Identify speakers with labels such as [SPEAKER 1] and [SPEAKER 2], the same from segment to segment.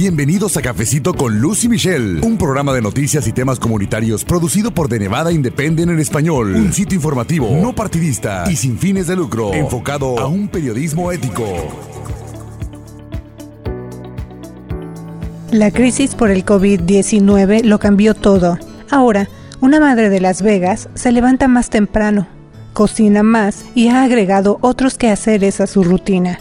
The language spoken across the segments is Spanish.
[SPEAKER 1] Bienvenidos a Cafecito con Lucy Michelle, un programa de noticias y temas comunitarios producido por The Nevada Independent en español, un sitio informativo, no partidista y sin fines de lucro, enfocado a un periodismo ético.
[SPEAKER 2] La crisis por el COVID-19 lo cambió todo. Ahora, una madre de Las Vegas se levanta más temprano, cocina más y ha agregado otros quehaceres a su rutina.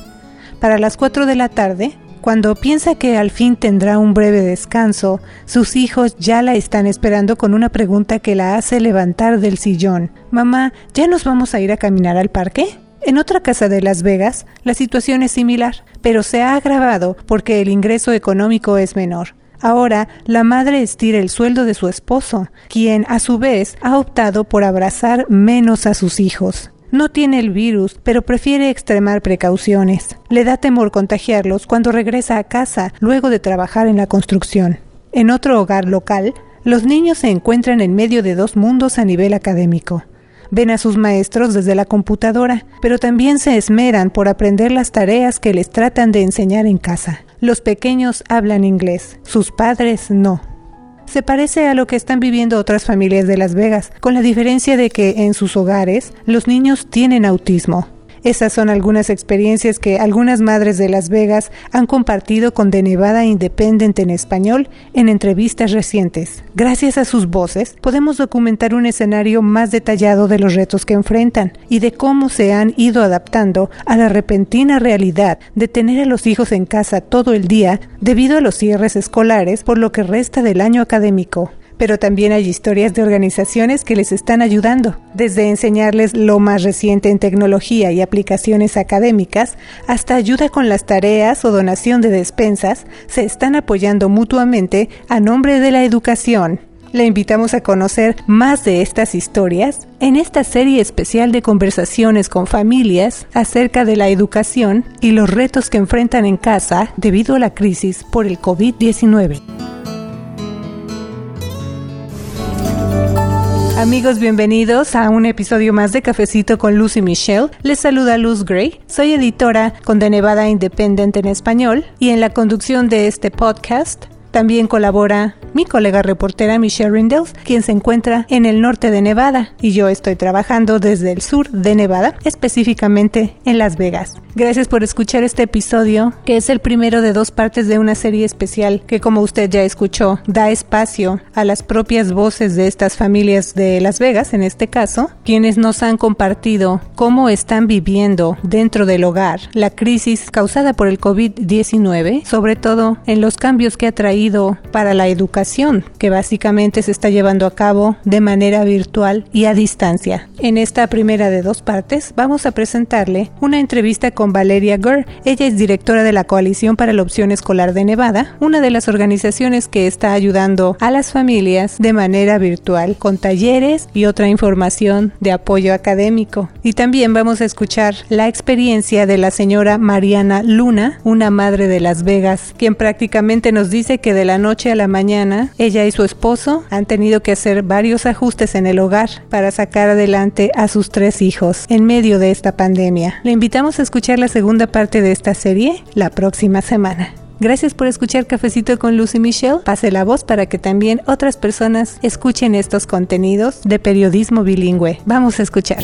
[SPEAKER 2] Para las 4 de la tarde, cuando piensa que al fin tendrá un breve descanso, sus hijos ya la están esperando con una pregunta que la hace levantar del sillón. Mamá, ¿ya nos vamos a ir a caminar al parque? En otra casa de Las Vegas, la situación es similar, pero se ha agravado porque el ingreso económico es menor. Ahora, la madre estira el sueldo de su esposo, quien a su vez ha optado por abrazar menos a sus hijos. No tiene el virus, pero prefiere extremar precauciones. Le da temor contagiarlos cuando regresa a casa luego de trabajar en la construcción. En otro hogar local, los niños se encuentran en medio de dos mundos a nivel académico. Ven a sus maestros desde la computadora, pero también se esmeran por aprender las tareas que les tratan de enseñar en casa. Los pequeños hablan inglés, sus padres no se parece a lo que están viviendo otras familias de Las Vegas, con la diferencia de que en sus hogares los niños tienen autismo. Esas son algunas experiencias que algunas madres de Las Vegas han compartido con The Nevada Independent en español en entrevistas recientes. Gracias a sus voces, podemos documentar un escenario más detallado de los retos que enfrentan y de cómo se han ido adaptando a la repentina realidad de tener a los hijos en casa todo el día debido a los cierres escolares por lo que resta del año académico pero también hay historias de organizaciones que les están ayudando, desde enseñarles lo más reciente en tecnología y aplicaciones académicas, hasta ayuda con las tareas o donación de despensas, se están apoyando mutuamente a nombre de la educación. Le invitamos a conocer más de estas historias en esta serie especial de conversaciones con familias acerca de la educación y los retos que enfrentan en casa debido a la crisis por el COVID-19. Amigos, bienvenidos a un episodio más de Cafecito con Lucy Michelle. Les saluda Luz Gray. Soy editora con The Nevada Independent en español y en la conducción de este podcast también colabora mi colega reportera Michelle Rindels, quien se encuentra en el norte de Nevada y yo estoy trabajando desde el sur de Nevada, específicamente en Las Vegas. Gracias por escuchar este episodio, que es el primero de dos partes de una serie especial que como usted ya escuchó, da espacio a las propias voces de estas familias de Las Vegas, en este caso, quienes nos han compartido cómo están viviendo dentro del hogar la crisis causada por el COVID-19, sobre todo en los cambios que ha traído para la educación que básicamente se está llevando a cabo de manera virtual y a distancia. En esta primera de dos partes vamos a presentarle una entrevista con Valeria Gurr. Ella es directora de la Coalición para la Opción Escolar de Nevada, una de las organizaciones que está ayudando a las familias de manera virtual con talleres y otra información de apoyo académico. Y también vamos a escuchar la experiencia de la señora Mariana Luna, una madre de Las Vegas, quien prácticamente nos dice que de la noche a la mañana ella y su esposo han tenido que hacer varios ajustes en el hogar para sacar adelante a sus tres hijos en medio de esta pandemia. Le invitamos a escuchar la segunda parte de esta serie la próxima semana. Gracias por escuchar Cafecito con Lucy Michelle. Pase la voz para que también otras personas escuchen estos contenidos de periodismo bilingüe. Vamos a escuchar.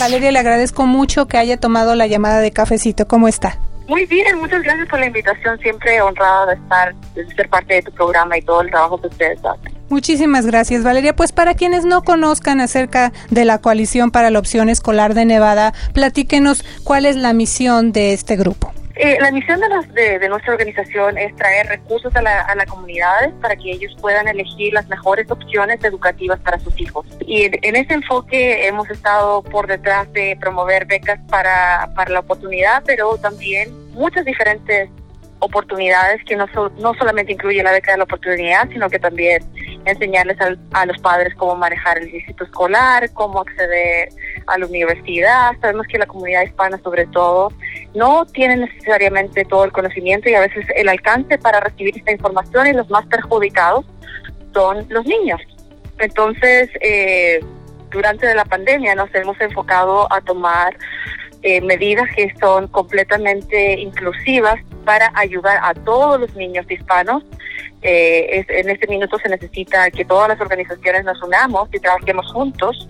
[SPEAKER 2] Valeria, le agradezco mucho que haya tomado la llamada de Cafecito. ¿Cómo está?
[SPEAKER 3] Muy bien, muchas gracias por la invitación. Siempre honrada de estar, de ser parte de tu programa y todo el trabajo que ustedes hacen.
[SPEAKER 2] Muchísimas gracias, Valeria. Pues para quienes no conozcan acerca de la Coalición para la Opción Escolar de Nevada, platíquenos cuál es la misión de este grupo.
[SPEAKER 3] Eh, la misión de, de, nuestra organización es traer recursos a la, a la comunidad para que ellos puedan elegir las mejores opciones educativas para sus hijos. Y en, ese enfoque hemos estado por detrás de promover becas para, para la oportunidad, pero también muchas diferentes oportunidades que no, no solamente incluye la beca de la oportunidad, sino que también enseñarles a, los padres cómo manejar el distrito escolar, cómo acceder a la universidad. Sabemos que la comunidad hispana, sobre todo, no tiene necesariamente todo el conocimiento y a veces el alcance para recibir esta información y los más perjudicados son los niños. Entonces, eh, durante la pandemia nos hemos enfocado a tomar eh, medidas que son completamente inclusivas para ayudar a todos los niños hispanos. Eh, en este minuto se necesita que todas las organizaciones nos unamos y trabajemos juntos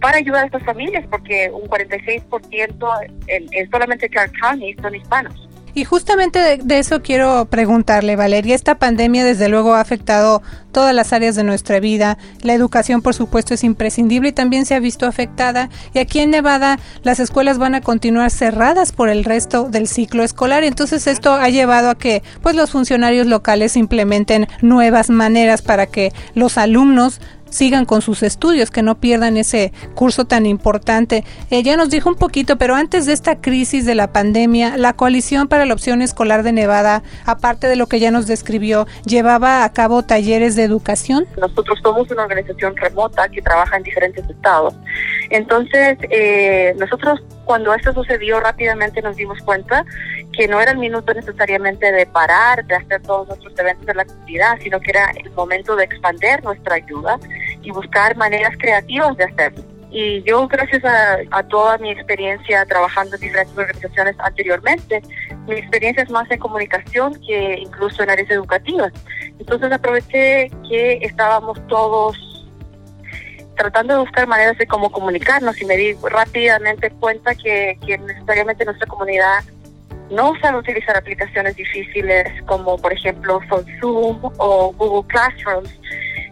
[SPEAKER 3] para ayudar a estas familias, porque un 46% en, en solamente Clark County son hispanos.
[SPEAKER 2] Y justamente de, eso quiero preguntarle, Valeria. Esta pandemia desde luego ha afectado todas las áreas de nuestra vida. La educación, por supuesto, es imprescindible y también se ha visto afectada. Y aquí en Nevada las escuelas van a continuar cerradas por el resto del ciclo escolar. Entonces esto ha llevado a que pues los funcionarios locales implementen nuevas maneras para que los alumnos sigan con sus estudios, que no pierdan ese curso tan importante. Ella nos dijo un poquito, pero antes de esta crisis de la pandemia, la Coalición para la Opción Escolar de Nevada, aparte de lo que ya nos describió, llevaba a cabo talleres de educación.
[SPEAKER 3] Nosotros somos una organización remota que trabaja en diferentes estados. Entonces, eh, nosotros cuando esto sucedió rápidamente nos dimos cuenta que no era el minuto necesariamente de parar, de hacer todos nuestros eventos de la comunidad, sino que era el momento de expandir nuestra ayuda y buscar maneras creativas de hacerlo. Y yo, gracias a, toda mi experiencia trabajando en diferentes organizaciones anteriormente, mi experiencia es más en comunicación que incluso en áreas educativas. Entonces aproveché que estábamos todos tratando de buscar maneras de cómo comunicarnos y me di rápidamente cuenta que, que necesariamente nuestra comunidad no sabe utilizar aplicaciones difíciles como por ejemplo Zoom o Google Classrooms,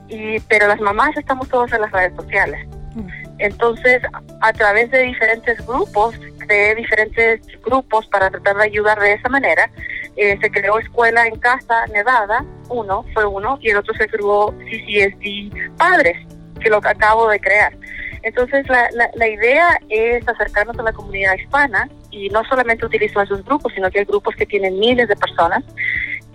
[SPEAKER 3] y, pero las mamás estamos todos en las redes sociales. Mm. Entonces, a través de diferentes grupos, de diferentes grupos para tratar de ayudar de esa manera, eh, se creó Escuela en Casa Nevada, uno, fue uno, y el otro se creó CCSD Padres, que lo acabo de crear. Entonces, la, la, la idea es acercarnos a la comunidad hispana y no solamente utilizo esos grupos, sino que hay grupos que tienen miles de personas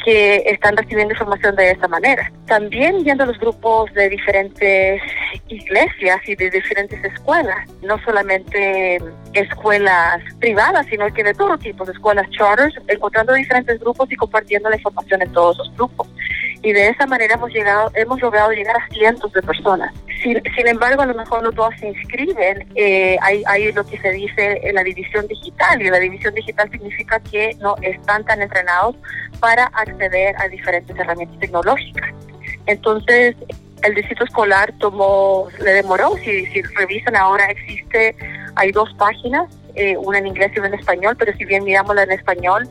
[SPEAKER 3] que están recibiendo información de esa manera. También viendo los grupos de diferentes iglesias y de diferentes escuelas, no solamente escuelas privadas, sino que de todo tipo, de escuelas charters, encontrando diferentes grupos y compartiendo la información en todos los grupos y de esa manera hemos llegado, hemos logrado llegar a cientos de personas. Sin, embargo, a lo mejor no todas se inscriben. Eh, hay, hay lo que se dice en la división digital y la división digital significa que no están tan entrenados para acceder a diferentes herramientas tecnológicas. Entonces, el distrito escolar tomó, le demoró, si, si revisan ahora existe, hay dos páginas, eh, una en inglés y una en español, pero si bien miramos la en español,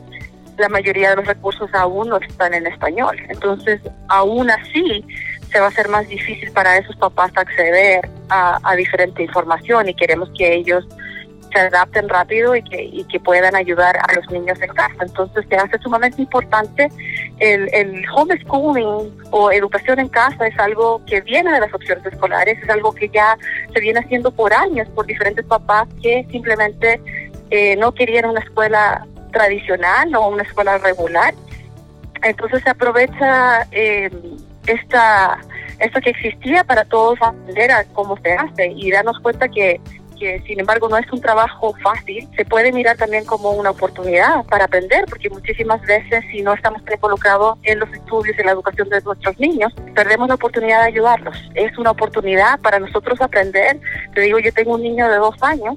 [SPEAKER 3] la mayoría de los recursos aún no están en español. Entonces, aún así, se va a ser más difícil para esos papás acceder a, diferente información y queremos que ellos se adapten rápido y que, y que puedan ayudar a los niños en casa. Entonces se hace sumamente importante el, el homeschooling o educación en casa es algo que viene de las opciones escolares, es algo que ya se viene haciendo por años por diferentes papás que simplemente eh, no querían una escuela tradicional o una escuela regular. Entonces se aprovecha eh, esta esto que existía para todos aprender a cómo se hace y darnos cuenta que, que sin embargo no es un trabajo fácil, se puede mirar también como una oportunidad para aprender, porque muchísimas veces si no estamos colocados en los estudios en la educación de nuestros niños, perdemos la oportunidad de ayudarlos. Es una oportunidad para nosotros aprender. Te digo, yo tengo un niño de dos años,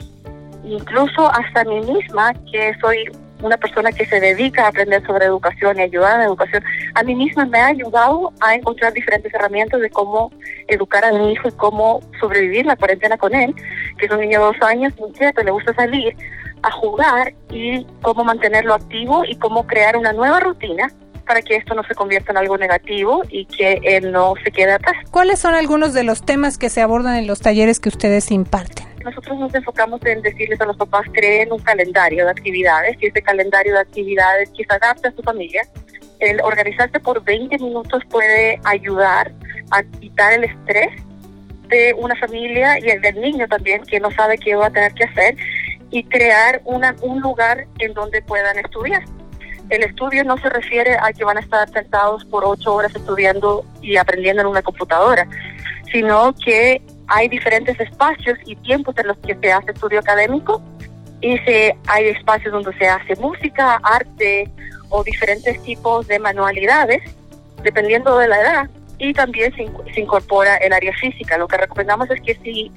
[SPEAKER 3] incluso hasta mí misma, que soy una persona que se dedica a aprender sobre educación y ayudar en educación, a mí misma me ha ayudado a encontrar diferentes herramientas de cómo educar a mi hijo y cómo sobrevivir la cuarentena con él, que es un niño de dos años, muy inquieto, le gusta salir a jugar y cómo mantenerlo activo y cómo crear una nueva rutina para que esto no se convierta en algo negativo y que él no se quede atrás.
[SPEAKER 2] ¿Cuáles son algunos de los temas que se abordan en los talleres que ustedes imparten?
[SPEAKER 3] Nosotros nos enfocamos en decirles a los papás creen un calendario de actividades y ese calendario de actividades que se adapte a su familia. El organizarse por 20 minutos puede ayudar a quitar el estrés de una familia y el del niño también que no sabe qué va a tener que hacer y crear una, un lugar en donde puedan estudiar. El estudio no se refiere a que van a estar sentados por ocho horas estudiando y aprendiendo en una computadora, sino que hay diferentes espacios y tiempos en los que se hace estudio académico y se, hay espacios donde se hace música, arte o diferentes tipos de manualidades, dependiendo de la edad, y también se, incorpora el área física. Lo que recomendamos es que si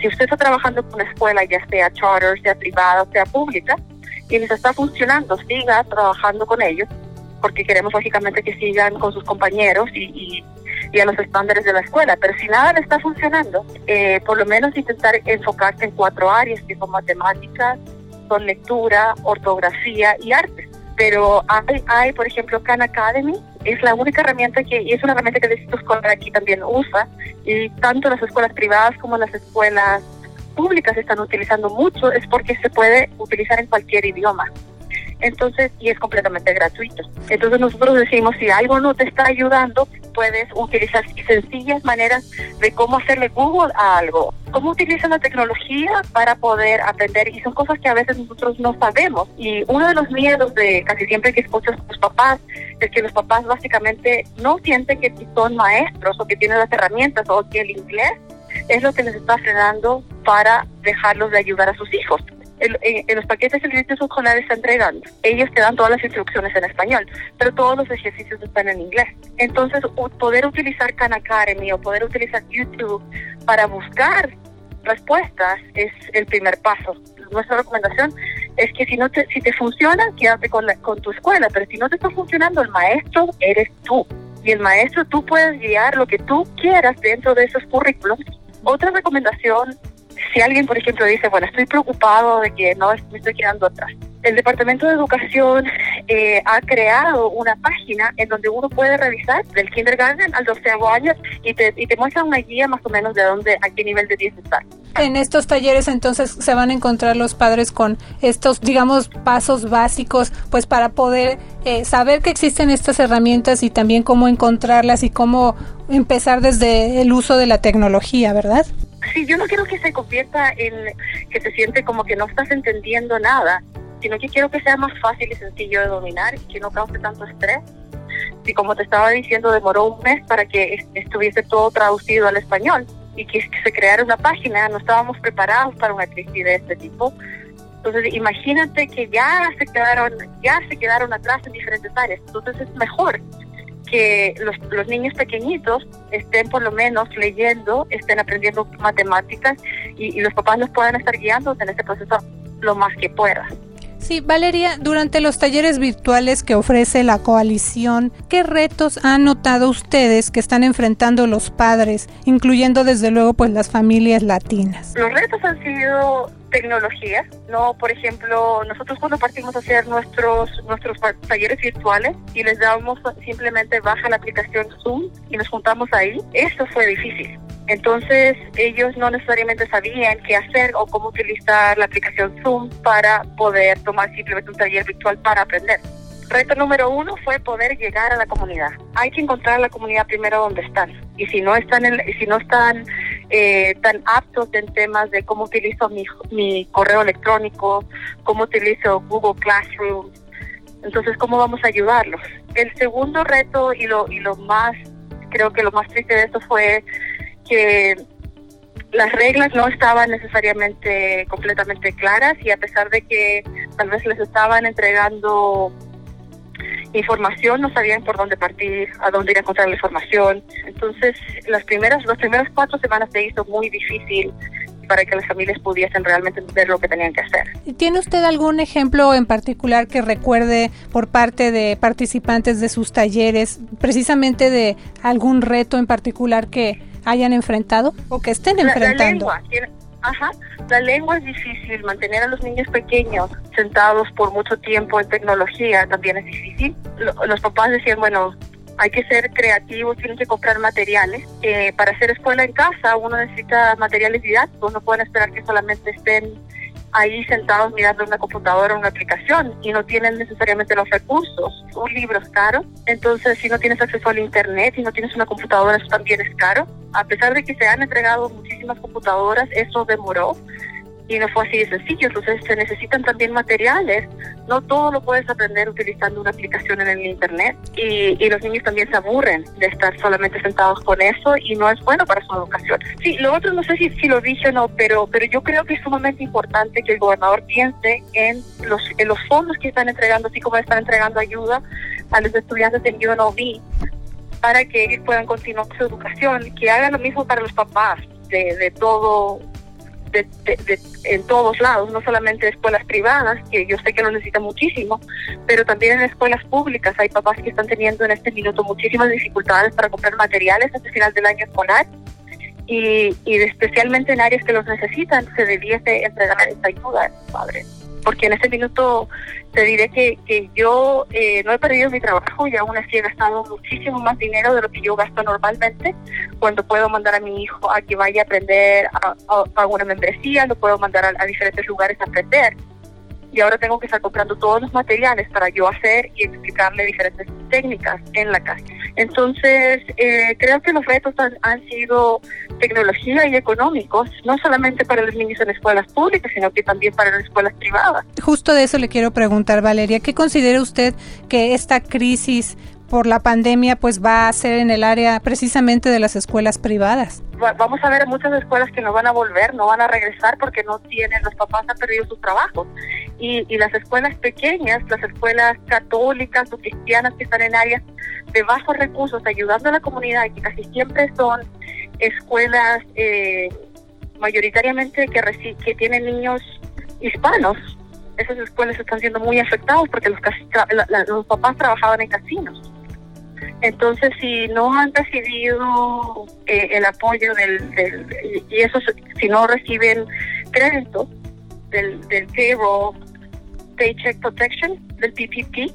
[SPEAKER 3] Si usted está trabajando con una escuela, ya sea charter, sea privada, sea pública, y les está funcionando, siga trabajando con ellos, porque queremos lógicamente que sigan con sus compañeros y, y, a los estándares de la escuela. Pero si nada le está funcionando, eh, por lo menos intentar enfocarse en cuatro áreas, que son matemáticas, son lectura, ortografía y arte. Pero hay, hay, por ejemplo, Khan Academy, es la única herramienta que, y es una herramienta que el Distrito Escolar aquí también usa, y tanto las escuelas privadas como las escuelas públicas están utilizando mucho, es porque se puede utilizar en cualquier idioma. Entonces, y es completamente gratuito. Entonces nosotros decimos, si algo no te está ayudando, puedes utilizar sencillas maneras de cómo hacerle Google a algo, cómo utilizan la tecnología para poder aprender y son cosas que a veces nosotros no sabemos. Y uno de los miedos de casi siempre que escuchas a los papás es que los papás básicamente no sienten que son maestros o que tienen las herramientas o que el inglés es lo que les está frenando para dejarlos de ayudar a sus hijos en, los paquetes el Instituto Escolar está entregando. Ellos te dan todas las instrucciones en español, pero todos los ejercicios están en inglés. Entonces, poder utilizar Khan Academy o poder utilizar YouTube para buscar respuestas es el primer paso. Nuestra recomendación es que si no te, si te funciona, quédate con, con tu escuela, pero si no te está funcionando, el maestro eres tú. Y el maestro tú puedes guiar lo que tú quieras dentro de esos currículos. Otra recomendación si alguien, por ejemplo, dice, bueno, estoy preocupado de que no me estoy quedando atrás. El Departamento de Educación eh, ha creado una página en donde uno puede revisar del kindergarten al 12 año y te, y te muestra una guía más o menos de dónde, a qué nivel de 10 está.
[SPEAKER 2] En estos talleres entonces se van a encontrar los padres con estos, digamos, pasos básicos, pues para poder eh, saber que existen estas herramientas y también cómo encontrarlas y cómo empezar desde el uso de la tecnología, ¿verdad?
[SPEAKER 3] Sí, yo no quiero que se convierta en que se siente como que no estás entendiendo nada, sino que quiero que sea más fácil y sencillo de dominar y que no cause tanto estrés. Y como te estaba diciendo, demoró un mes para que estuviese todo traducido al español y que se creara una página, no estábamos preparados para una crisis de este tipo. Entonces, imagínate que ya se quedaron, ya se quedaron atrás en diferentes áreas. Entonces es mejor que los, los niños pequeñitos estén por lo menos leyendo, estén aprendiendo matemáticas y, los papás los puedan estar guiando en este proceso lo más que puedan.
[SPEAKER 2] Sí, Valeria, durante los talleres virtuales que ofrece la coalición, ¿qué retos han notado ustedes que están enfrentando los padres, incluyendo desde luego pues las familias latinas?
[SPEAKER 3] Los retos han sido tecnología, ¿no? Por ejemplo, nosotros cuando partimos a hacer nuestros, nuestros talleres virtuales y les damos simplemente baja la aplicación Zoom y nos juntamos ahí, eso fue difícil. Entonces ellos no necesariamente sabían qué hacer o cómo utilizar la aplicación Zoom para poder tomar simplemente un taller virtual para aprender. Reto número uno fue poder llegar a la comunidad. Hay que encontrar a la comunidad primero donde están. Y si no están, en, si no están eh, tan aptos en temas de cómo utilizo mi, mi correo electrónico, cómo utilizo Google Classroom, entonces cómo vamos a ayudarlos. El segundo reto y lo, y lo más, creo que lo más triste de esto fue que las reglas no estaban necesariamente completamente claras y a pesar de que tal vez les estaban entregando información, no sabían por dónde partir, a dónde ir a encontrar la información. Entonces, las primeras, las primeras cuatro semanas se hizo muy difícil para que las familias pudiesen realmente entender lo que tenían que hacer.
[SPEAKER 2] ¿Tiene usted algún ejemplo en particular que recuerde por parte de participantes de sus talleres, precisamente de algún reto en particular que hayan enfrentado o que estén enfrentando?
[SPEAKER 3] La, lengua, ajá, la lengua es difícil, mantener a los niños pequeños sentados por mucho tiempo en tecnología también es difícil. los papás decían, bueno, hay que ser creativos, tienen que comprar materiales. Eh, para hacer escuela en casa uno necesita materiales didácticos, no pueden esperar que solamente estén ahí sentados mirando una computadora una aplicación y no tienen necesariamente los recursos. Un libro es caro, entonces si no tienes acceso al internet y no tienes una computadora, eso también es caro. A pesar de que se han entregado muchísimas computadoras, eso demoró y no fue así de sencillo, entonces se necesitan también materiales, no todo lo puedes aprender utilizando una aplicación en el internet y, y, los niños también se aburren de estar solamente sentados con eso y no es bueno para su educación. Sí, lo otro no sé si, si lo dije o no, pero, pero yo creo que es sumamente importante que el gobernador piense en los, en los fondos que están entregando, así como están entregando ayuda a los estudiantes en UNLV para que ellos puedan continuar su educación, que hagan lo mismo para los papás de, de todo en todos lados, no solamente escuelas privadas, que yo sé que lo necesitan muchísimo, pero también en escuelas públicas. Hay papás que están teniendo en este minuto muchísimas dificultades para comprar materiales hasta el final del año escolar y, y especialmente en áreas que los necesitan, se debiese entregar esta ayuda a los padres porque en este minuto te diré que, que yo eh, no he perdido mi trabajo y aún así he gastado muchísimo más dinero de lo que yo gasto normalmente cuando puedo mandar a mi hijo a que vaya a aprender a, una membresía, lo puedo mandar a, a diferentes lugares a aprender y ahora tengo que estar comprando todos los materiales para yo hacer y explicarle diferentes técnicas en la casa. Entonces, eh, creo que los retos han, sido tecnología y económicos, no solamente para los niños en escuelas públicas, sino que también para las escuelas privadas.
[SPEAKER 2] Justo de eso le quiero preguntar, Valeria, ¿qué considera usted que esta crisis por la pandemia pues va a ser en el área precisamente de las escuelas privadas.
[SPEAKER 3] Vamos a ver muchas escuelas que no van a volver, no van a regresar porque no tienen, los papás han perdido sus trabajos. Y, y las escuelas pequeñas, las escuelas católicas o cristianas que están en áreas de bajos recursos, ayudando a la comunidad, que casi siempre son escuelas eh, mayoritariamente que, que tienen niños hispanos, esas escuelas están siendo muy afectadas porque los papás trabajaban en casinos. Entonces, si no han recibido eh, el apoyo del, y eso, si no reciben crédito del, del payroll, paycheck protection, del PPP,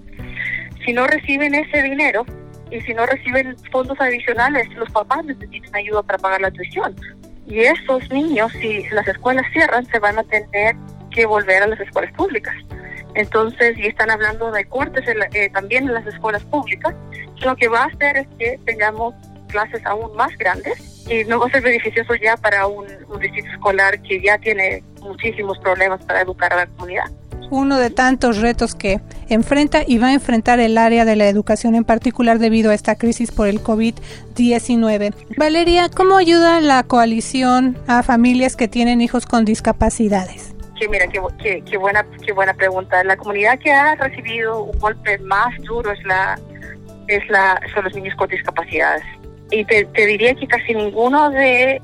[SPEAKER 3] si no reciben ese dinero y si no reciben fondos adicionales, los papás necesitan ayuda para pagar la tuición. Y esos niños, si las escuelas cierran, se van a tener que volver a las escuelas públicas. Entonces, y están hablando de cortes eh, también en las escuelas públicas, lo que va a hacer es que tengamos clases aún más grandes y no va a ser beneficioso ya para un, un distrito escolar que ya tiene muchísimos problemas para educar a la comunidad
[SPEAKER 2] uno de tantos retos que enfrenta y va a enfrentar el área de la educación en particular debido a esta crisis por el COVID-19. Valeria, ¿cómo ayuda la coalición a familias que tienen hijos con discapacidades?
[SPEAKER 3] mira, qué, buena, qué buena pregunta. La comunidad que ha recibido un golpe más duro es la, es la, son los niños con discapacidades. Y te, diría que casi ninguno de,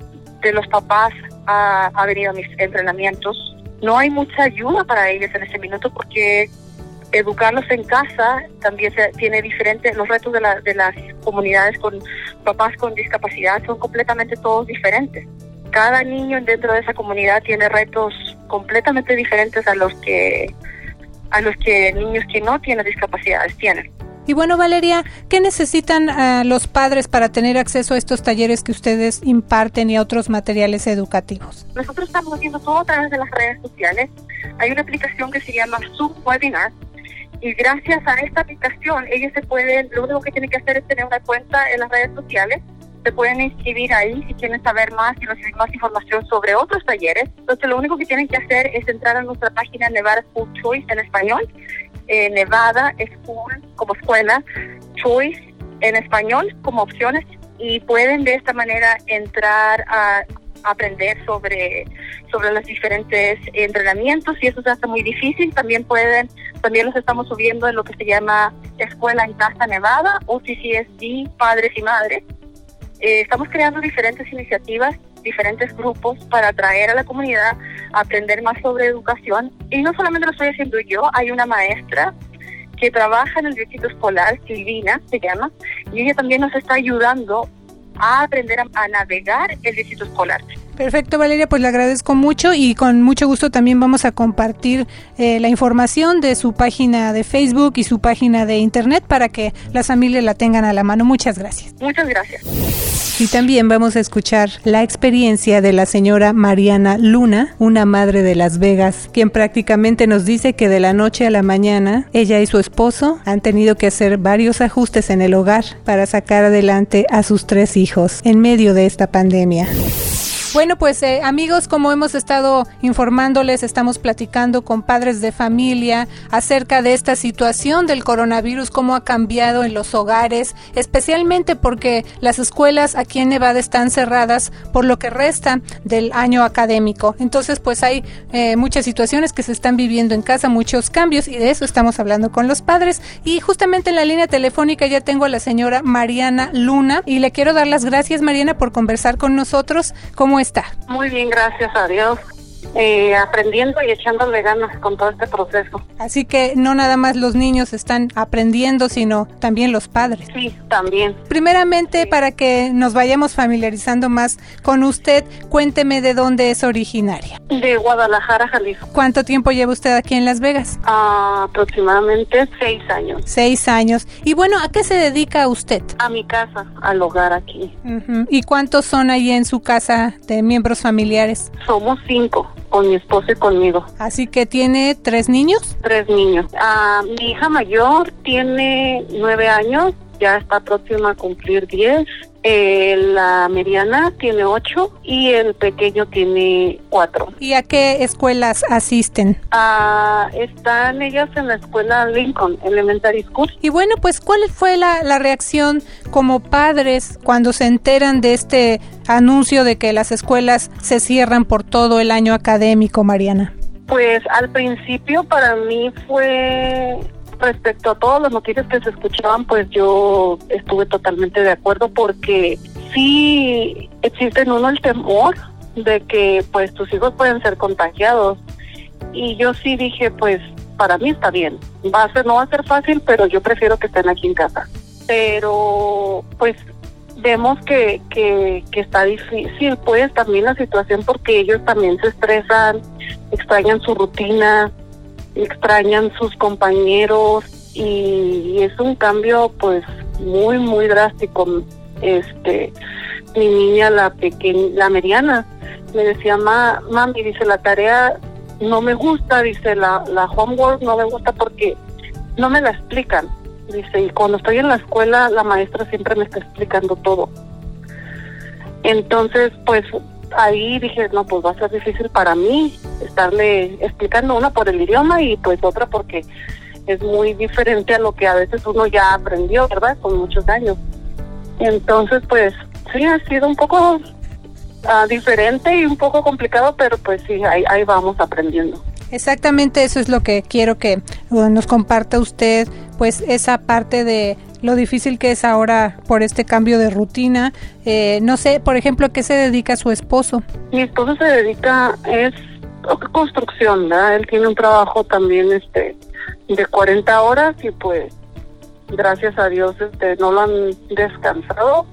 [SPEAKER 3] los papás ha, ha venido a mis entrenamientos. No hay mucha ayuda para ellos en este minuto porque educarlos en casa también se, tiene diferentes, los retos de, la, de las comunidades con papás con discapacidad son completamente todos diferentes cada niño dentro de esa comunidad tiene retos completamente diferentes a los que a los que niños que no tienen discapacidades tienen.
[SPEAKER 2] Y bueno, Valeria, ¿qué necesitan uh, los padres para tener acceso a estos talleres que ustedes imparten y a otros materiales educativos?
[SPEAKER 3] Nosotros estamos haciendo todo a través de las redes sociales. Hay una aplicación que se llama Zoom Webinar y gracias a esta aplicación ellos se pueden, lo único que tienen que hacer es tener una cuenta en las redes sociales se pueden inscribir ahí si quieren saber más y recibir más información sobre otros talleres. Entonces, lo único que tienen que hacer es entrar a nuestra página Nevada School Choice en español, eh, Nevada School como escuela, Choice en español como opciones y pueden de esta manera entrar a aprender sobre sobre los diferentes entrenamientos y eso se hace muy difícil. También pueden también los estamos subiendo en lo que se llama escuela en casa nevada o CCSD padres y madres eh, estamos creando diferentes iniciativas, diferentes grupos para atraer a la comunidad aprender más sobre educación. Y no solamente lo estoy haciendo yo, hay una maestra que trabaja en el distrito escolar, Silvina se llama, y ella también nos está ayudando a aprender a, navegar el distrito escolar.
[SPEAKER 2] Perfecto, Valeria, pues le agradezco mucho y con mucho gusto también vamos a compartir eh, la información de su página de Facebook y su página de Internet para que las familias la tengan a la mano. Muchas gracias.
[SPEAKER 3] Muchas gracias.
[SPEAKER 2] Y también vamos a escuchar la experiencia de la señora Mariana Luna, una madre de Las Vegas, quien prácticamente nos dice que de la noche a la mañana ella y su esposo han tenido que hacer varios ajustes en el hogar para sacar adelante a sus tres hijos en medio de esta pandemia. Bueno, pues eh, amigos, como hemos estado informándoles, estamos platicando con padres de familia acerca de esta situación del coronavirus, cómo ha cambiado en los hogares, especialmente porque las escuelas aquí en Nevada están cerradas por lo que resta del año académico. Entonces, pues hay eh, muchas situaciones que se están viviendo en casa, muchos cambios y de eso estamos hablando con los padres. Y justamente en la línea telefónica ya tengo a la señora Mariana Luna y le quiero dar las gracias, Mariana, por conversar con nosotros. ¿Cómo está?
[SPEAKER 3] Muy bien, gracias a Dios.
[SPEAKER 4] Eh, aprendiendo y echándole ganas con todo este proceso.
[SPEAKER 2] Así que no nada más los niños están aprendiendo, sino también los padres.
[SPEAKER 4] Sí, también.
[SPEAKER 2] Primeramente, para que nos vayamos familiarizando más con usted, cuénteme de dónde es originaria.
[SPEAKER 4] De Guadalajara, Jalisco.
[SPEAKER 2] ¿Cuánto tiempo lleva usted aquí en Las Vegas?
[SPEAKER 4] Ah, aproximadamente seis años.
[SPEAKER 2] Seis años. Y bueno, ¿a qué se dedica usted?
[SPEAKER 4] A mi casa, al hogar aquí.
[SPEAKER 2] ¿Y cuántos son ahí en su casa de miembros familiares?
[SPEAKER 4] Somos cinco con mi esposo y conmigo.
[SPEAKER 2] Así que tiene tres niños.
[SPEAKER 4] Tres niños. Ah, mi hija mayor tiene nueve años, ya está próxima a cumplir diez. Eh, la mediana tiene ocho y el pequeño tiene cuatro.
[SPEAKER 2] ¿Y a qué escuelas asisten?
[SPEAKER 4] Ah, están ellas en la escuela Lincoln Elementary School.
[SPEAKER 2] Y bueno, pues ¿cuál fue la, la reacción como padres cuando se enteran de este anuncio de que las escuelas se cierran por todo el año académico, Mariana?
[SPEAKER 4] Pues al principio para mí fue respecto a todas las noticias que se escuchaban, pues yo estuve totalmente de acuerdo porque sí existe en uno el temor de que pues tus hijos pueden ser contagiados. Y yo sí dije, pues para mí está bien. Va a ser, no va a ser fácil, pero yo prefiero que estén aquí en casa. Pero pues vemos que, que, está difícil pues también la situación porque ellos también se estresan, extrañan su rutina, extrañan sus compañeros y, es un cambio pues muy muy drástico. Este mi niña la pequeña la mediana me decía ma, mami dice la tarea no me gusta dice la la homework no me gusta porque no me la explican dice y cuando estoy en la escuela la maestra siempre me está explicando todo entonces pues ahí dije, no, pues va a ser difícil para mí estarle explicando una por el idioma y pues otra porque es muy diferente a lo que a veces uno ya aprendió, ¿verdad? Con muchos años. Entonces, pues sí, ha sido un poco uh, diferente y un poco complicado, pero pues sí, ahí, ahí vamos aprendiendo.
[SPEAKER 2] Exactamente eso es lo que quiero que nos comparta usted, pues esa parte de lo difícil que es ahora por este cambio de rutina. Eh, no sé, por ejemplo, ¿a qué se dedica su esposo?
[SPEAKER 4] Mi esposo se dedica, es construcción, ¿verdad? Él tiene un trabajo también este de 40 horas y pues gracias a Dios este no lo han descansado,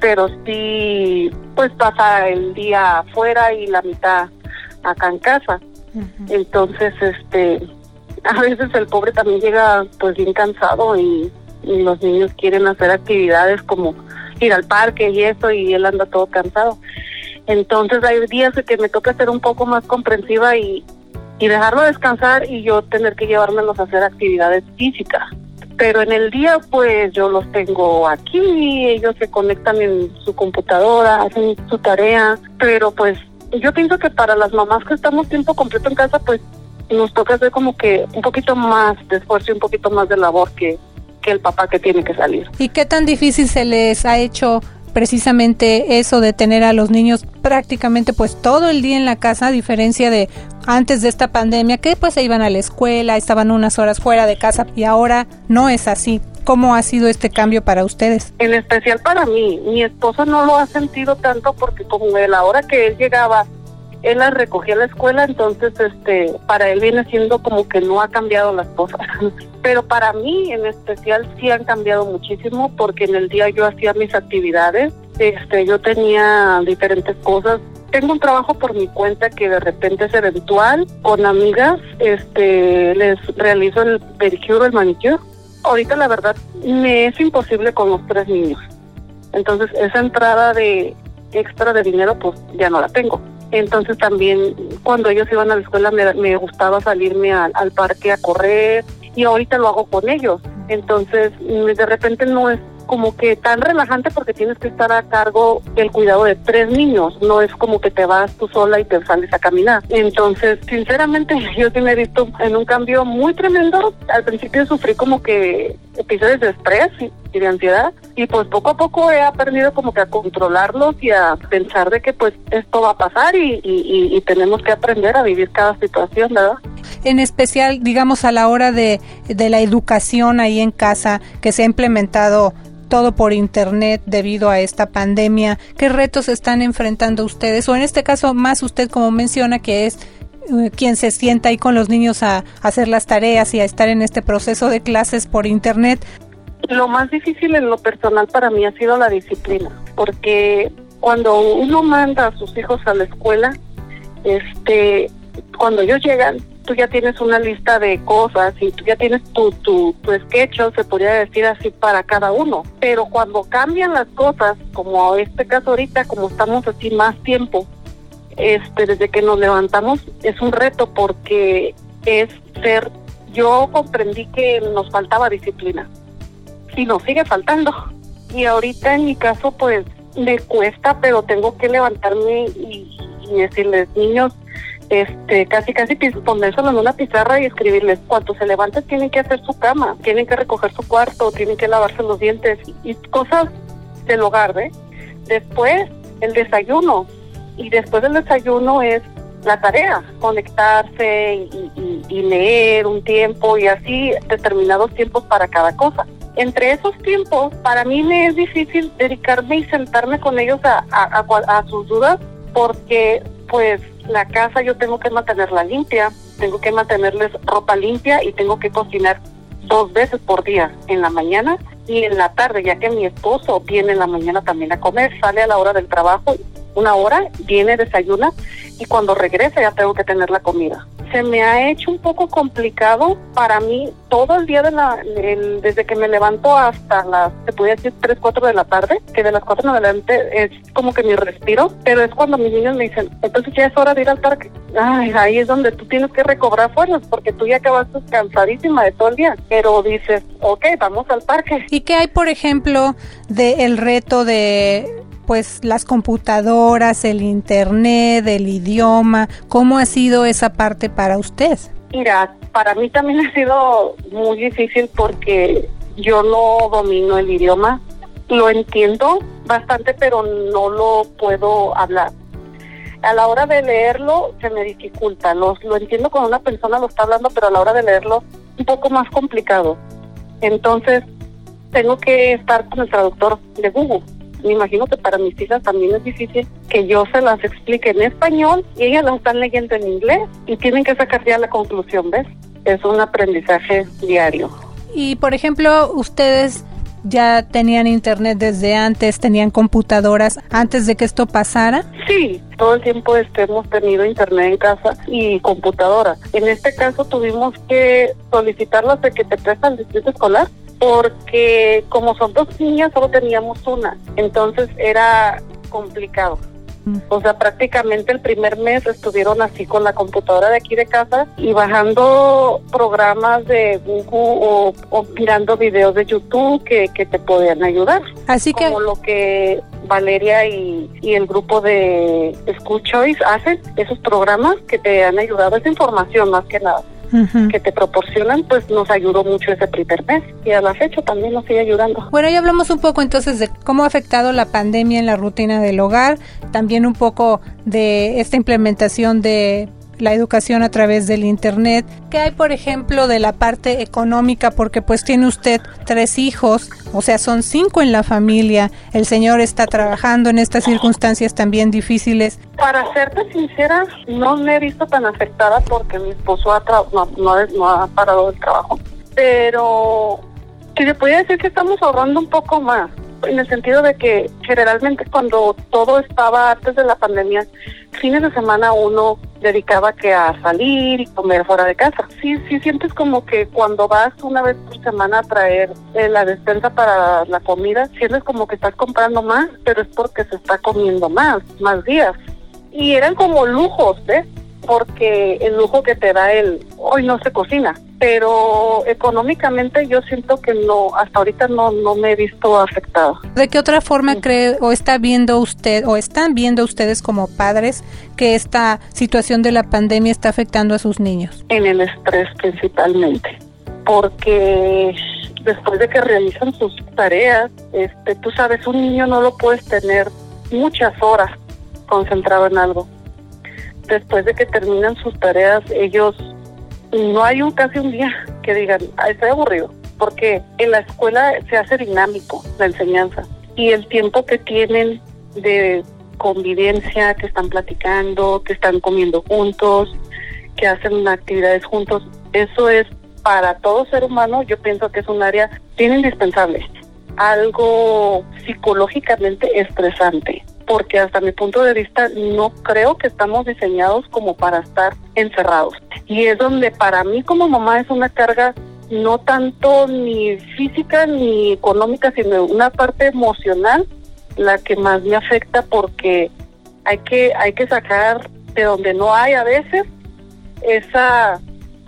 [SPEAKER 4] pero sí pues pasa el día afuera y la mitad acá en casa. Entonces, este a veces el pobre también llega pues bien cansado y los niños quieren hacer actividades como ir al parque y eso y él anda todo cansado. Entonces hay días que me toca ser un poco más comprensiva y, y dejarlo descansar y yo tener que llevármelos a hacer actividades físicas. Pero en el día pues yo los tengo aquí, ellos se conectan en su computadora, hacen su tarea, pero pues yo pienso que para las mamás que estamos tiempo completo en casa pues nos toca hacer como que un poquito más de esfuerzo y un poquito más de labor que que el papá que tiene que salir.
[SPEAKER 2] ¿Y qué tan difícil se les ha hecho precisamente eso de tener a los niños prácticamente pues todo el día en la casa, a diferencia de antes de esta pandemia, que pues se iban a la escuela, estaban unas horas fuera de casa y ahora no es así. ¿Cómo ha sido este cambio para ustedes?
[SPEAKER 4] En especial para mí. Mi esposo no lo ha sentido tanto porque como de la hora que él llegaba él la recogía a la escuela, entonces este para él viene siendo como que no ha cambiado las cosas. Pero para mí en especial sí han cambiado muchísimo porque en el día yo hacía mis actividades, este yo tenía diferentes cosas. Tengo un trabajo por mi cuenta que de repente es eventual con amigas, este les realizo el pedicure, el manicure. Ahorita la verdad me es imposible con los tres niños. Entonces esa entrada de extra de dinero pues ya no la tengo. Entonces también cuando ellos iban a la escuela me, gustaba salirme al parque a correr y ahorita lo hago con ellos. Entonces de repente no es como que tan relajante porque tienes que estar a cargo del cuidado de tres niños, no es como que te vas tú sola y te sales a caminar. Entonces, sinceramente, yo sí me he visto en un cambio muy tremendo. Al principio sufrí como que episodios de estrés y de ansiedad y pues poco a poco he aprendido como que a controlarlos y a pensar de que pues esto va a pasar y, y, y tenemos que aprender a vivir cada situación, ¿verdad?
[SPEAKER 2] en especial, digamos, a la hora de, de, la educación ahí en casa que se ha implementado todo por internet debido a esta pandemia. ¿Qué retos están enfrentando ustedes? O en este caso, más usted como menciona que es eh, quien se sienta ahí con los niños a, hacer las tareas y a estar en este proceso de clases por internet.
[SPEAKER 4] Lo más difícil en lo personal para mí ha sido la disciplina, porque cuando uno manda a sus hijos a la escuela, este, cuando ellos llegan, tú ya tienes una lista de cosas y tú ya tienes tu, tu, tu sketch, se podría decir así, para cada uno. Pero cuando cambian las cosas, como este caso ahorita, como estamos así más tiempo, este, desde que nos levantamos, es un reto porque es ser, yo comprendí que nos faltaba disciplina y nos sigue faltando. Y ahorita en mi caso, pues me cuesta, pero tengo que levantarme y, decirles, niños, este, casi casi ponérselo en una pizarra y escribirles cuando se levanten tienen que hacer su cama, tienen que recoger su cuarto, tienen que lavarse los dientes y cosas del hogar, ¿ve? Después el desayuno y después del desayuno es la tarea, conectarse y leer un tiempo y así determinados tiempos para cada cosa entre esos tiempos, para mí me es difícil dedicarme y sentarme con ellos a, a, sus dudas, porque pues la casa yo tengo que mantenerla limpia, tengo que mantenerles ropa limpia y tengo que cocinar dos veces por día, en la mañana y en la tarde, ya que mi esposo viene en la mañana también a comer, sale a la hora del trabajo, una hora, viene, desayuna y cuando regresa ya tengo que tener la comida se me ha hecho un poco complicado para mí todo el día de la, desde que me levanto hasta las, se puede decir 3, 4 de la tarde, que de las 4 en adelante es como que mi respiro, pero es cuando mis niños me dicen, entonces ya es hora de ir al parque. Ay, ahí es donde tú tienes que recobrar fuerzas porque tú ya acabaste cansadísima de todo el día, pero dices, ok, vamos al parque.
[SPEAKER 2] ¿Y qué hay, por ejemplo, del reto de pues las computadoras, el internet, el idioma, ¿cómo ha sido esa parte para usted?
[SPEAKER 4] Mira, para mí también ha sido muy difícil porque yo no domino el idioma, lo entiendo bastante, pero no lo puedo hablar. A la hora de leerlo se me dificulta, lo, lo entiendo cuando una persona lo está hablando, pero a la hora de leerlo un poco más complicado. Entonces, tengo que estar con el traductor de Google me imagino que para mis hijas también es difícil que yo se las explique en español y ellas las están leyendo en inglés y tienen que sacar ya la conclusión, ¿ves? Es un aprendizaje diario.
[SPEAKER 2] Y por ejemplo, ustedes ya tenían internet desde antes, tenían computadoras antes de que esto pasara?
[SPEAKER 4] Sí, todo el tiempo este, hemos tenido internet en casa y computadora. En este caso tuvimos que solicitarlas de que te prestan el distrito escolar porque como son dos niñas solo teníamos una, entonces era complicado. Mm. O sea, prácticamente el primer mes estuvieron así con la computadora de aquí de casa y bajando programas de Google o, mirando videos de YouTube que, que te podían ayudar.
[SPEAKER 2] Así que...
[SPEAKER 4] Como lo que Valeria y, y el grupo de School Choice hacen, esos programas que te han ayudado, esa información más que nada que te proporcionan, pues nos ayudó mucho ese primer mes y a la fecha también nos sigue ayudando.
[SPEAKER 2] Bueno, ya hablamos un poco entonces de cómo ha afectado la pandemia en la rutina del hogar, también un poco de esta implementación de la educación a través del internet. ¿Qué hay, por ejemplo, de la parte económica? Porque pues tiene usted tres hijos, o sea, son cinco en la familia. El señor está trabajando en estas circunstancias también difíciles.
[SPEAKER 4] Para serte sincera, no me he visto tan afectada porque mi esposo ha no, ha parado el trabajo. Pero que se puede decir que estamos ahorrando un poco más en el sentido de que generalmente cuando todo estaba antes de la pandemia, fines de semana uno dedicaba que a salir y comer fuera de casa. Sí, sí sientes como que cuando vas una vez por semana a traer eh, la despensa para la comida, sientes como que estás comprando más, pero es porque se está comiendo más, más días. Y eran como lujos, ¿ves? Porque el lujo que te da el hoy no se cocina, pero económicamente yo siento que no, hasta ahorita no, no me he visto afectado.
[SPEAKER 2] ¿De qué otra forma cree o está viendo usted o están viendo ustedes como padres que esta situación de la pandemia está afectando a sus niños?
[SPEAKER 4] En el estrés principalmente, porque después de que realizan sus tareas, este, tú sabes, un niño no lo puedes tener muchas horas concentrado en algo después de que terminan sus tareas, ellos no hay un casi un día que digan, estoy aburrido. porque en la escuela se hace dinámico la enseñanza y el tiempo que tienen de convivencia, que están platicando, que están comiendo juntos, que hacen actividades juntos, eso es para todo ser humano, yo pienso que es un área bien indispensable, algo psicológicamente estresante, porque hasta mi punto de vista no creo que estamos diseñados como para estar encerrados. Y es donde para mí como mamá es una carga no tanto ni física ni económica, sino una parte emocional la que más me afecta porque hay que hay que sacar de donde no hay a veces esa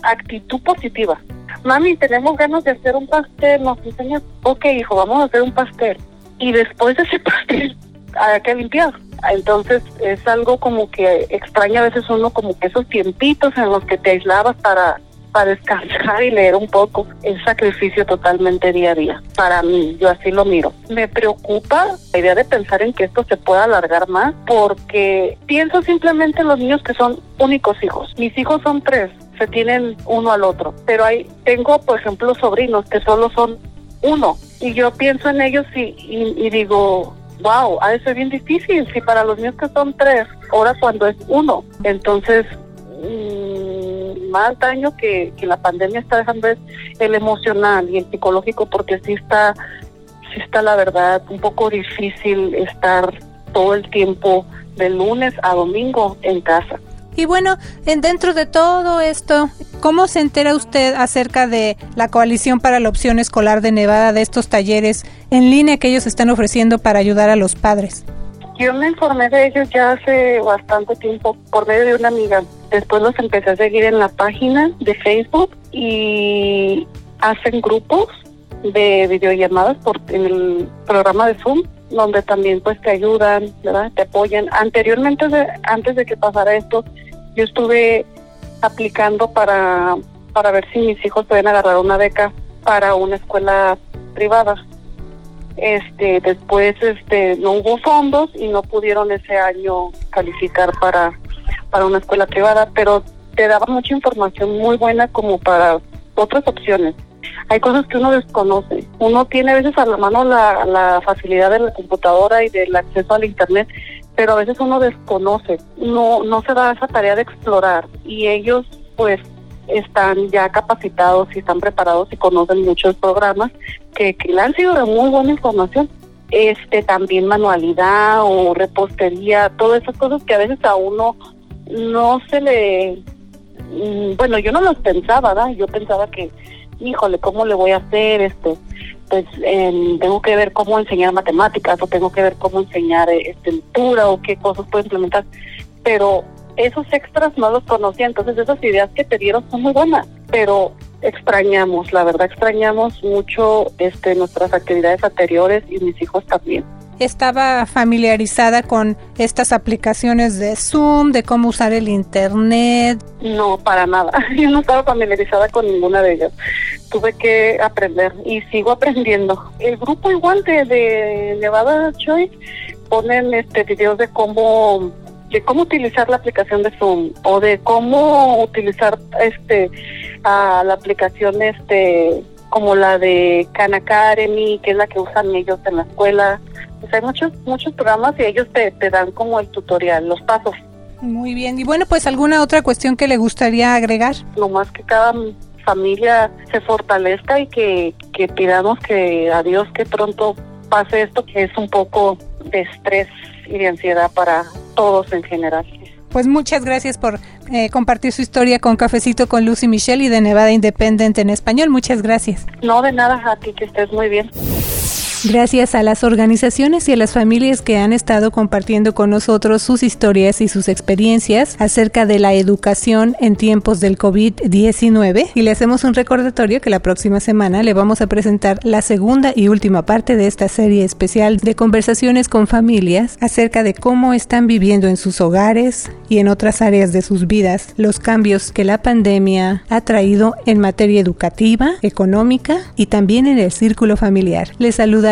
[SPEAKER 4] actitud positiva. Mami, tenemos ganas de hacer un pastel, nos enseña, ok hijo, vamos a hacer un pastel. Y después de ese pastel hay que limpiar. Entonces es algo como que extraña a veces uno como que esos tiempitos en los que te aislabas para para descansar y leer un poco. Es sacrificio totalmente día a día. Para mí, yo así lo miro. Me preocupa la idea de pensar en que esto se pueda alargar más porque pienso simplemente en los niños que son únicos hijos. Mis hijos son tres, se tienen uno al otro. Pero hay, tengo, por ejemplo, sobrinos que solo son uno. Y yo pienso en ellos y, y, digo, wow, ha de ser bien difícil si para los niños que son tres, ahora cuando es uno. Entonces, más daño que, la pandemia está dejando es el emocional y el psicológico, porque sí está, sí está la verdad un poco difícil estar todo el tiempo de lunes a domingo en casa.
[SPEAKER 2] Y bueno, en dentro de todo esto, ¿cómo se entera usted acerca de la coalición para la opción escolar de Nevada, de estos talleres en línea que ellos están ofreciendo para ayudar a los padres?
[SPEAKER 4] Yo me informé de ellos ya hace bastante tiempo por medio de una amiga. Después los empecé a seguir en la página de Facebook y hacen grupos de videollamadas por en el programa de Zoom donde también pues te ayudan, ¿verdad? Te apoyan. Anteriormente antes de que pasara esto, yo estuve aplicando para para ver si mis hijos pueden agarrar una beca para una escuela privada este después este no hubo fondos y no pudieron ese año calificar para para una escuela privada pero te daba mucha información muy buena como para otras opciones hay cosas que uno desconoce uno tiene a veces a la mano la, la facilidad de la computadora y del acceso al internet pero a veces uno desconoce no no se da esa tarea de explorar y ellos pues están ya capacitados y están preparados y conocen muchos programas que, que le han sido de muy buena información. Este también manualidad o repostería, todas esas cosas que a veces a uno no se le mm, bueno, yo no los pensaba, ¿verdad? Yo pensaba que, híjole, ¿cómo le voy a hacer este? Pues tengo que ver cómo enseñar matemáticas o tengo que ver cómo enseñar este, o qué cosas puedo implementar. Pero esos extras no los conocía, entonces esas ideas que te dieron son muy buenas, pero extrañamos, la verdad extrañamos mucho este nuestras actividades anteriores y mis hijos también.
[SPEAKER 2] Estaba familiarizada con estas aplicaciones de Zoom, de cómo usar el internet.
[SPEAKER 4] No, para nada. Yo no estaba familiarizada con ninguna de ellas. Tuve que aprender y sigo aprendiendo. El grupo igual de, de Nevada Choice ponen este videos de cómo de cómo utilizar la aplicación de Zoom o de cómo utilizar este la aplicación este como la de Khan Academy, que es la que usan ellos en la escuela. Pues hay muchos muchos programas y ellos te, te dan como el tutorial, los pasos.
[SPEAKER 2] Muy bien. Y bueno, pues alguna otra cuestión que le gustaría agregar.
[SPEAKER 4] Lo más que cada familia se fortalezca y que, que pidamos que a Dios que pronto pase esto que es un poco de estrés y de ansiedad para todos en general.
[SPEAKER 2] Pues muchas gracias por eh, compartir su historia con Cafecito con Lucy Michelle y de Nevada Independent en español. Muchas gracias.
[SPEAKER 4] No, de nada, a ti que estés muy bien.
[SPEAKER 2] Gracias a las organizaciones y a las familias que han estado compartiendo con nosotros sus historias y sus experiencias acerca de la educación en tiempos del COVID-19 y le hacemos un recordatorio que la próxima semana le vamos a presentar la segunda y última parte de esta serie especial de conversaciones con familias acerca de cómo están viviendo en sus hogares y en otras áreas de sus vidas los cambios que la pandemia ha traído en materia educativa, económica y también en el círculo familiar. Les saluda